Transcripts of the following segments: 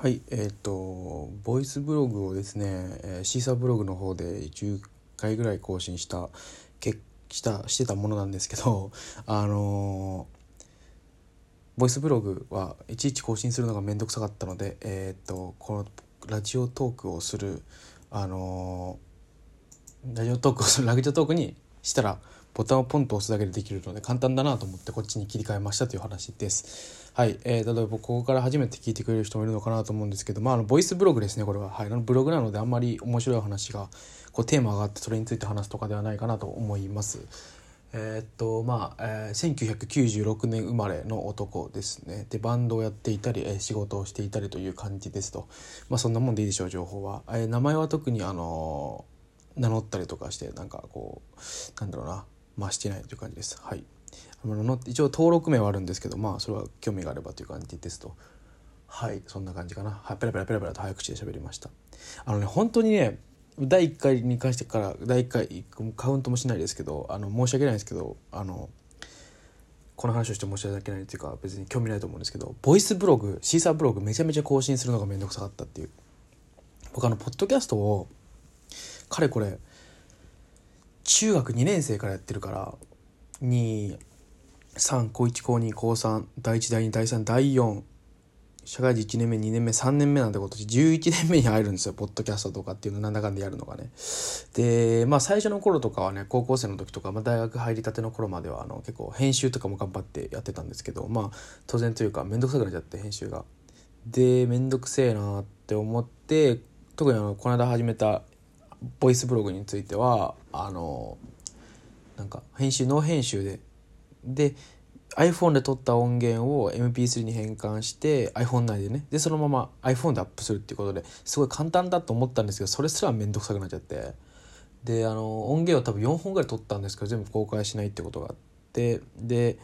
はい、えっ、と、ボイスブログをですね、えーシーサーブログの方で10回ぐらい更新した、けした、してたものなんですけど、あのーボイスブログはいちいち更新するのがめんどくさかったので、えっ、と、このラジオトークをする、あのラジオトークをする、ラジオトークにしたら、ボタンをポンと押すだけでできるので簡単だなと思ってこっちに切り替えましたという話です。はい、えー、例えばここから初めて聞いてくれる人もいるのかなと思うんですけど、まあ、あのボイスブログですね。これは、はい、あのブログなのであんまり面白い話がこうテーマがあってそれについて話すとかではないかなと思います。えーっとまあ、えー1996年生まれの男ですね。でバンドをやっていたり、えー仕事をしていたりという感じですと。まあそんなもんでいいでしょう情報は、えー名前は特にあのー名乗ったりとかしてなんかこうなんだろうな。まあしてないという感じです。はい。あの名乗って一応登録名はあるんですけどまあそれは興味があればという感じですと。はい。そんな感じかな。はい。ペラペラペラペラと早口で喋りました。あのね本当にね第1回に関してから第1回カウントもしないですけどあの申し訳ないですけどあのこの話をして申し訳ないっていうか別に興味ないと思うんですけどボイスブログシーサーブログめちゃめちゃ更新するのがめんどくさかったっていう。僕あのポッドキャストをかれこれ中学2年生からやってるから23高1高2高3第1第2第3第4社会人1年目2年目3年目なんて今年11年目に入るんですよポッドキャストとかっていうのなんだかんだやるのがね。でまあ最初の頃とかはね高校生の時とか、まあ、大学入りたての頃まではあの結構編集とかも頑張ってやってたんですけどまあ当然というか面倒くさくなっちゃって編集が。で面倒くせえなって思って特にあのこの間始めたボイスブログについてはあのなんか編集ノー編集でで iPhone で撮った音源を MP3 に変換して iPhone 内でねでそのまま iPhone でアップするっていうことですごい簡単だと思ったんですけどそれすら面倒くさくなっちゃって。であの音源を多分4本ぐらい撮ったんですけど全部公開しないってことがあってで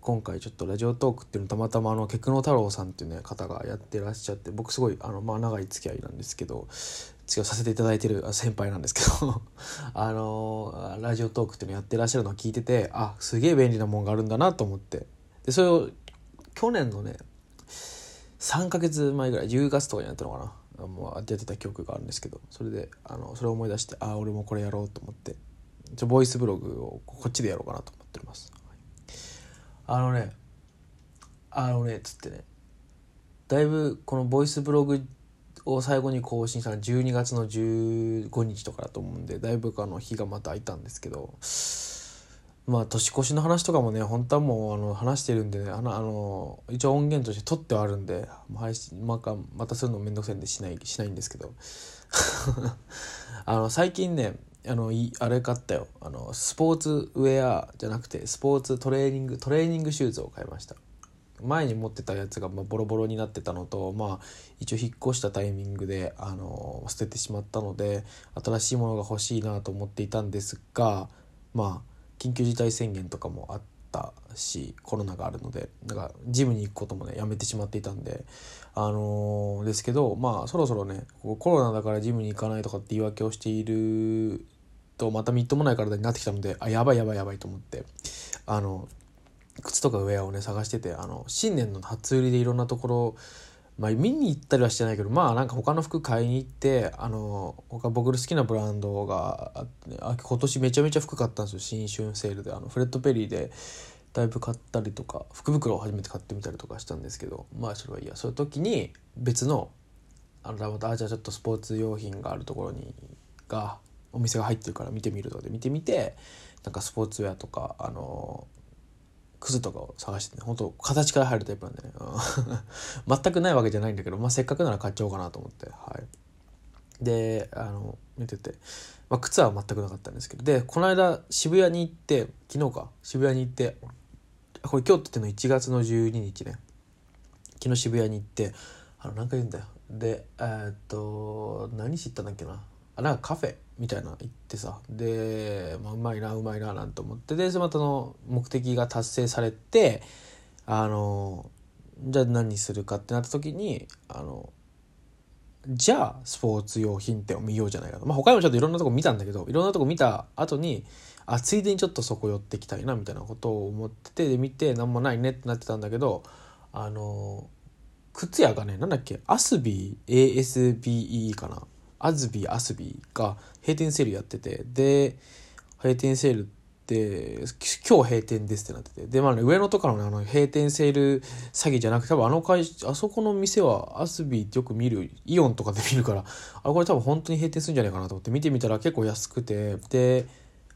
今回ちょっとラジオトークっていうのたまたまあのケクノ太郎さんっていうね方がやってらっしゃって僕すごいあのまあ長い付き合いなんですけど付き合いさせていただいてる先輩なんですけど あのラジオトークっていうのやってらっしゃるのを聞いててあすげえ便利なもんがあるんだなと思って。でそれを去年のね3ヶ月前ぐらい10月とかにやったのかな。もうやってた記憶があるんですけどそれであのそれを思い出してあ俺もこれやろうと思って。ちょボイスブログをこっちでやろうかなと思っております。あのねあのねつってねだいぶこのボイスブログを最後に更新したの12月の15日とかだと思うんでだいぶあの日がまた空いたんですけどまあ年越しの話とかもね本当はもうあの話してるんでねあのあの一応音源として撮ってはあるんで配信まあまたするのめんどくさいんでしないしないんですけど。あの最近ねあのあれ買ったよ。あのスポーツウェアじゃなくてスポーツトレーニングトレーニングシューズを買いました。前に持ってたやつがまあボロボロになってたのとまあ一応引っ越したタイミングであの捨ててしまったので新しいものが欲しいなと思っていたんですがまあ緊急事態宣言とかもあったしコロナがあるのでだからジムに行くこともねやめてしまっていたんであのーですけどまあそろそろねコロナだからジムに行かないとかって言い訳をしているとまたみっともない体になってきたのであやばいやばいやばいと思ってあの靴とかウェアをね探しててあの新年の初売りでいろんなところまあ見に行ったりはしてないけどまあなんか他の服買いに行ってあの他僕の好きなブランドがあ今年めちゃめちゃ服買ったんですよ。新春セールであのフレッド・ペリーでだいぶ買ったりとか福袋を初めて買ってみたりとかしたんですけどまあそれはいいや。そういう時に別のあのまたあじゃあちょっとスポーツ用品があるところにがお店が入ってるから見てみるとかで見てみてなんかスポーツウェアとかあの靴とかを探してね本当形から入るタイプなんでね、うん。全くないわけじゃないんだけど、まあ、せっかくなら買っちゃおうかなと思って。はい。であの見てて、まあ、靴は全くなかったんですけどでこの間渋谷に行って昨日か渋谷に行ってこれ今日っての1月の12日ね。昨日渋谷に行ってあの何回言うんだよ。でえーっと何し行ったんだっけな。あなんかカフェみたいな行ってさ。で、まあ、うまいなうまいななんて思って。でその後の目的が達成されてあのじゃあ何にするかってなった時にあのじゃあスポーツ用品店を見ようじゃないかと、まあ、他にもちょっといろんなとこ見たんだけどいろんなとこ見た後にあついでにちょっとそこ寄ってきたいなみたいなことを思っててで見て何もないねってなってたんだけどあの靴屋がね、なんだっけ、アスビー、ASBE かな。アズビー、アスビーが閉店セールやってて、で、閉店セールって、今日閉店ですってなってて、で、まあね、上野とかのね、あの、閉店セール詐欺じゃなくて、多分あの会あそこの店はアスビーってよく見る、イオンとかで見るから、あ、これ多分本当に閉店するんじゃないかなと思って見てみたら結構安くて、で、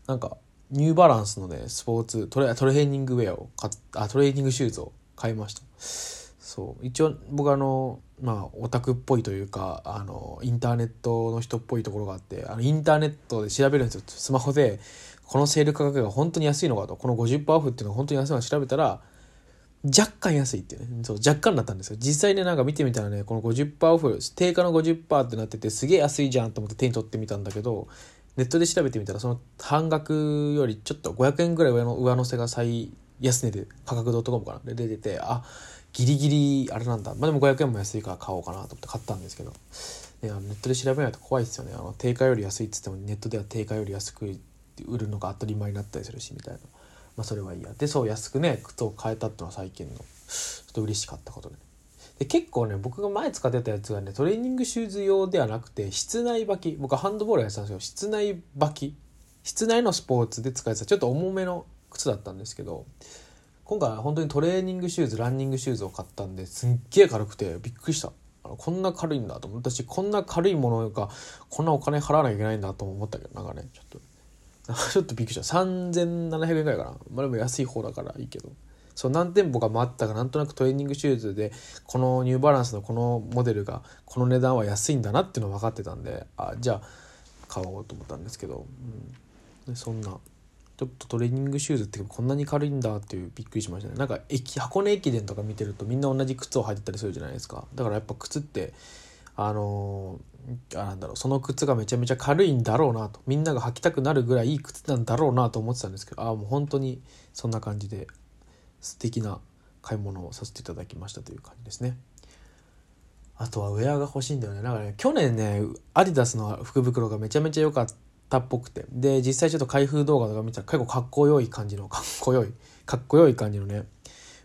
なんか、ニューバランスのね、スポーツ、トレトレーニングウェアを買あ、トレーニングシューズを買いました。そう。一応僕あのまあオタクっぽいというかあのインターネットの人っぽいところがあってあのインターネットで調べるんですよ。スマホで。このセール価格が本当に安いのかとこの50%オフっていうのが本当に安いのか調べたら若干安いっていうね。そう若干だったんですよ。実際ねなんか見てみたらねこの50%オフ定価の50%ってなっててすげえ安いじゃんと思って手に取ってみたんだけどネットで調べてみたらその半額よりちょっと500円ぐらい上の上乗せが最安値で価格 .com かな。で出ててあギリギリあれなんだ。まあでも500円も安いから買おうかなと思って買ったんですけど。ネットで調べないと怖いですよね。あの定価より安いっつってもネットでは定価より安く売るのが当たり前になったりするしみたいな。まあそれはいいや。でそう安くね靴を買えたっていうのは最近の。ちょっと嬉しかったことでで結構ね僕が前使ってたやつがねトレーニングシューズ用ではなくて室内履き。僕はハンドボールやってたんですけど室内履き。室内のスポーツで使えてた。ちょっと重めの靴だったんですけど今回は本当にトレーニングシューズランニングシューズを買ったんですっげえ軽くてびっくりした。あのこんな軽いんだと思ったしこんな軽いものがこんなお金払わなきゃいけないんだと思ったけどなんかねちょっと ちょっとびっくりした。3700円ぐらいかな。まあでも安い方だからいいけど。そう何店舗か回ったかなんとなくトレーニングシューズでこのニューバランスのこのモデルがこの値段は安いんだなっていうのは分かってたんであじゃあ買おうと思ったんですけど、うん、そんな。ちょっとトレーニングシューズってこんなに軽いんだっていうびっくりしましたね。なんか駅箱根駅伝とか見てるとみんな同じ靴を履いてたりするじゃないですか。だからやっぱ靴ってあのー、なんだろうその靴がめちゃめちゃ軽いんだろうなとみんなが履きたくなるぐらいいい靴なんだろうなと思ってたんですけどああもう本当にそんな感じで素敵な買い物をさせていただきましたという感じですね。あとはウェアが欲しいんだよね。だからね去年ねアディダスの福袋がめちゃめちゃ良かったっぽくてで実際ちょっと開封動画とか見たら結構かっこよい感じのかっこよいかっこよい感じのね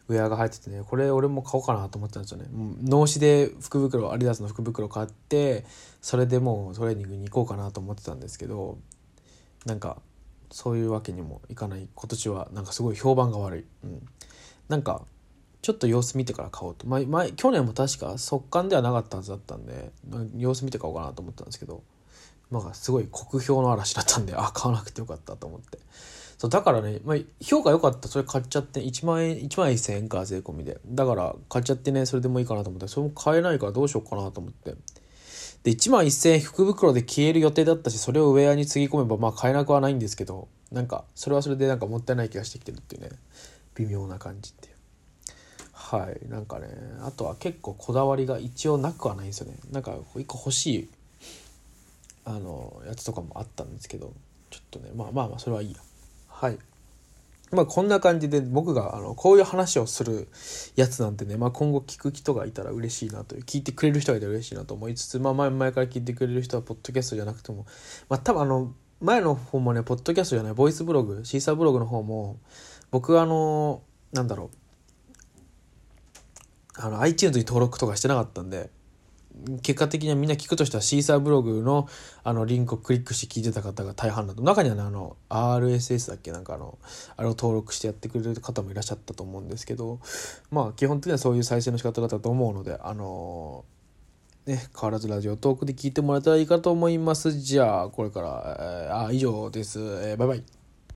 ウェアが入っててねこれ俺も買おうかなと思ったんですよね。脳死で福袋アディダスの福袋買ってそれでもうトレーニングに行こうかなと思ってたんですけどなんかそういうわけにもいかない。今年はなんかすごい評判が悪い、うん、なんかちょっと様子見てから買おうと。前前去年も確か速乾ではなかったはずだったんでま様子見て買おうかなと思ったんですけどなんかすごい酷評の嵐だったんで、あ、買わなくてよかったと思って。そう、だからね、まあ、評価良かったそれ買っちゃって、1万円、1万1000円か、税込みで。だから、買っちゃってね、それでもいいかなと思って、それも買えないからどうしようかなと思って。で、1万1000円福袋で消える予定だったし、それをウェアにつぎ込めば、まあ買えなくはないんですけど、なんか、それはそれでなんかもったいない気がしてきてるっていうね、微妙な感じっていう。はい、なんかね、あとは結構こだわりが一応なくはないんですよね。なんか、一個欲しいあのやつとかもあったんですけどちょっとねまあまあまあそれはいいやはい。まあこんな感じで僕があのこういう話をするやつなんてね、まあ、今後聞く人がいたら嬉しいなという聞いてくれる人がいたら嬉しいなと思いつつ、まあ、前々から聞いてくれる人はポッドキャストじゃなくても、まあ、多分あの前の方もねポッドキャストじゃないボイスブログシーサーブログの方も僕はあのなんだろうあの iTunes に登録とかしてなかったんで結果的にはみんな聞くとしてはシーサーブログのあのリンクをクリックして聞いてた方が大半だと。中にはねあの RSS だっけ？なんかあのあれを登録してやってくれる方もいらっしゃったと思うんですけど。まあ基本的にはそういう再生の仕方だったと思うのであのね変わらずラジオトークで聞いてもらえたらいいかと思います。じゃあこれから、えー、あ以上です、えー、バイバイ。